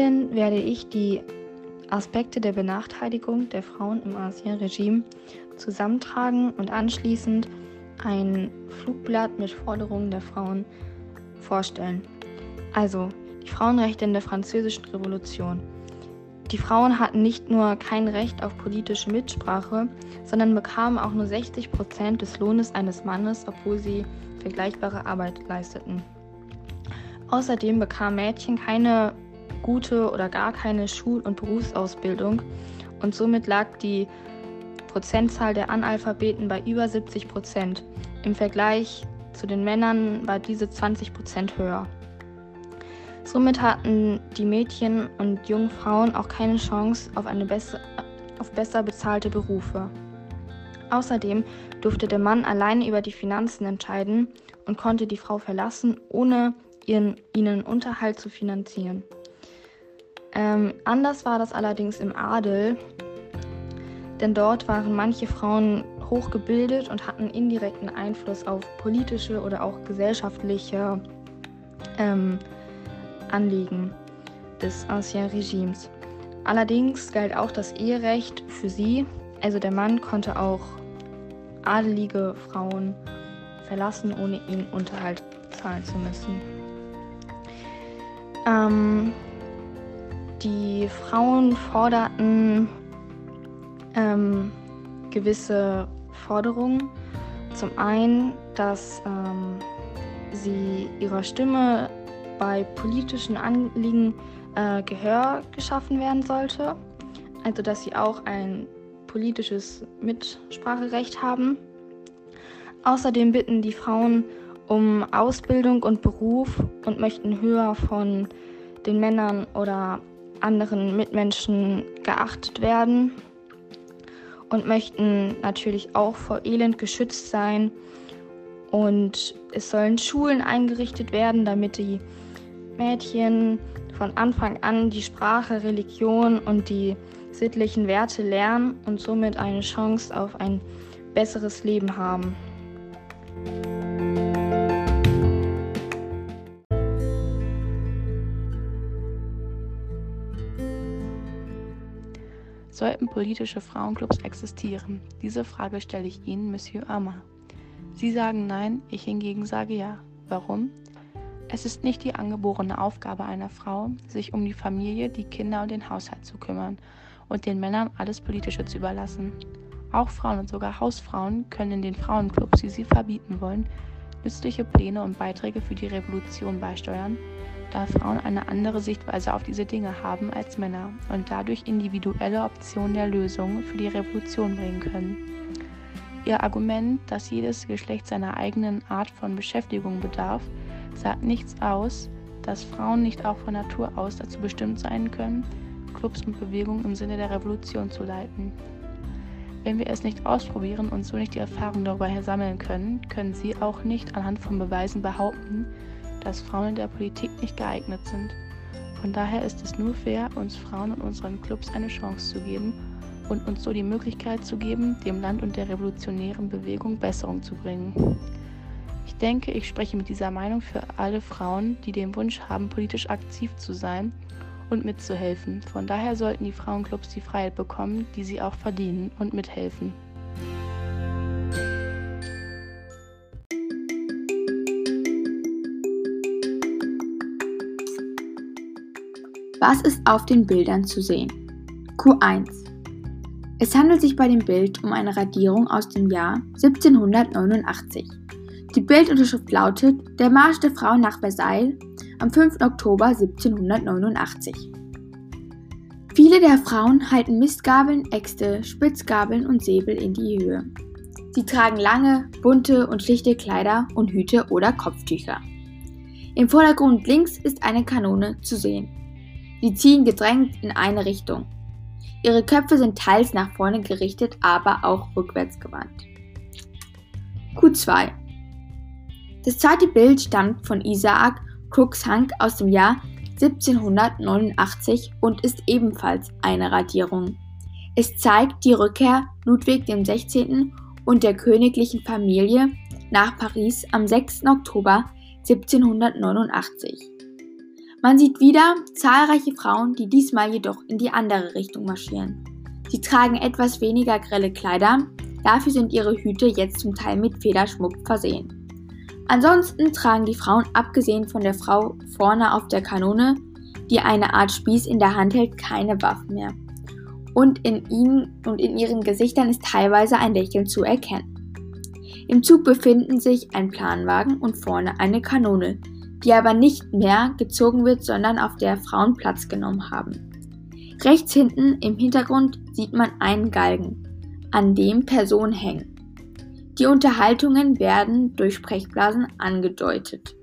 Zielen werde ich die Aspekte der Benachteiligung der Frauen im Ancien-Regime zusammentragen und anschließend ein Flugblatt mit Forderungen der Frauen vorstellen. Also die Frauenrechte in der Französischen Revolution. Die Frauen hatten nicht nur kein Recht auf politische Mitsprache, sondern bekamen auch nur 60 Prozent des Lohnes eines Mannes, obwohl sie vergleichbare Arbeit leisteten. Außerdem bekamen Mädchen keine gute oder gar keine Schul- und Berufsausbildung und somit lag die Prozentzahl der Analphabeten bei über 70 Prozent. Im Vergleich zu den Männern war diese 20 Prozent höher. Somit hatten die Mädchen und jungen Frauen auch keine Chance auf, eine besser, auf besser bezahlte Berufe. Außerdem durfte der Mann alleine über die Finanzen entscheiden und konnte die Frau verlassen, ohne ihren, ihnen Unterhalt zu finanzieren. Ähm, anders war das allerdings im Adel, denn dort waren manche Frauen hochgebildet und hatten indirekten Einfluss auf politische oder auch gesellschaftliche ähm, Anliegen des Ancien Regimes. Allerdings galt auch das Eherecht für sie, also der Mann konnte auch adelige Frauen verlassen, ohne ihnen Unterhalt zahlen zu müssen. Ähm, die Frauen forderten ähm, gewisse Forderungen. Zum einen, dass ähm, sie ihrer Stimme bei politischen Anliegen äh, Gehör geschaffen werden sollte, also dass sie auch ein politisches Mitspracherecht haben. Außerdem bitten die Frauen um Ausbildung und Beruf und möchten höher von den Männern oder anderen Mitmenschen geachtet werden und möchten natürlich auch vor Elend geschützt sein. Und es sollen Schulen eingerichtet werden, damit die Mädchen von Anfang an die Sprache, Religion und die sittlichen Werte lernen und somit eine Chance auf ein besseres Leben haben. Sollten politische Frauenclubs existieren? Diese Frage stelle ich Ihnen, Monsieur Amar. Sie sagen nein, ich hingegen sage ja. Warum? Es ist nicht die angeborene Aufgabe einer Frau, sich um die Familie, die Kinder und den Haushalt zu kümmern und den Männern alles Politische zu überlassen. Auch Frauen und sogar Hausfrauen können in den Frauenclubs, die sie verbieten wollen, nützliche Pläne und Beiträge für die Revolution beisteuern, da Frauen eine andere Sichtweise auf diese Dinge haben als Männer und dadurch individuelle Optionen der Lösung für die Revolution bringen können. Ihr Argument, dass jedes Geschlecht seiner eigenen Art von Beschäftigung bedarf, sagt nichts aus, dass Frauen nicht auch von Natur aus dazu bestimmt sein können, Clubs und Bewegungen im Sinne der Revolution zu leiten. Wenn wir es nicht ausprobieren und so nicht die Erfahrung darüber sammeln können, können Sie auch nicht anhand von Beweisen behaupten, dass Frauen in der Politik nicht geeignet sind. Von daher ist es nur fair, uns Frauen und unseren Clubs eine Chance zu geben und uns so die Möglichkeit zu geben, dem Land und der revolutionären Bewegung Besserung zu bringen. Ich denke, ich spreche mit dieser Meinung für alle Frauen, die den Wunsch haben, politisch aktiv zu sein und mitzuhelfen. Von daher sollten die Frauenclubs die Freiheit bekommen, die sie auch verdienen und mithelfen. Was ist auf den Bildern zu sehen? Q1. Es handelt sich bei dem Bild um eine Radierung aus dem Jahr 1789. Die Bildunterschrift lautet Der Marsch der Frauen nach Versailles am 5. Oktober 1789. Viele der Frauen halten Mistgabeln, Äxte, Spitzgabeln und Säbel in die Höhe. Sie tragen lange, bunte und schlichte Kleider und Hüte oder Kopftücher. Im Vordergrund links ist eine Kanone zu sehen. Sie ziehen gedrängt in eine Richtung. Ihre Köpfe sind teils nach vorne gerichtet, aber auch rückwärts gewandt. Q2 Das zweite Bild stammt von Isaac Cruikshank aus dem Jahr 1789 und ist ebenfalls eine Radierung. Es zeigt die Rückkehr Ludwig XVI. und der königlichen Familie nach Paris am 6. Oktober 1789. Man sieht wieder zahlreiche Frauen, die diesmal jedoch in die andere Richtung marschieren. Sie tragen etwas weniger grelle Kleider, dafür sind ihre Hüte jetzt zum Teil mit Federschmuck versehen. Ansonsten tragen die Frauen abgesehen von der Frau vorne auf der Kanone, die eine Art Spieß in der Hand hält, keine Waffen mehr. Und in ihnen und in ihren Gesichtern ist teilweise ein Lächeln zu erkennen. Im Zug befinden sich ein Planwagen und vorne eine Kanone, die aber nicht mehr gezogen wird, sondern auf der Frauen Platz genommen haben. Rechts hinten im Hintergrund sieht man einen Galgen, an dem Personen hängen. Die Unterhaltungen werden durch Sprechblasen angedeutet.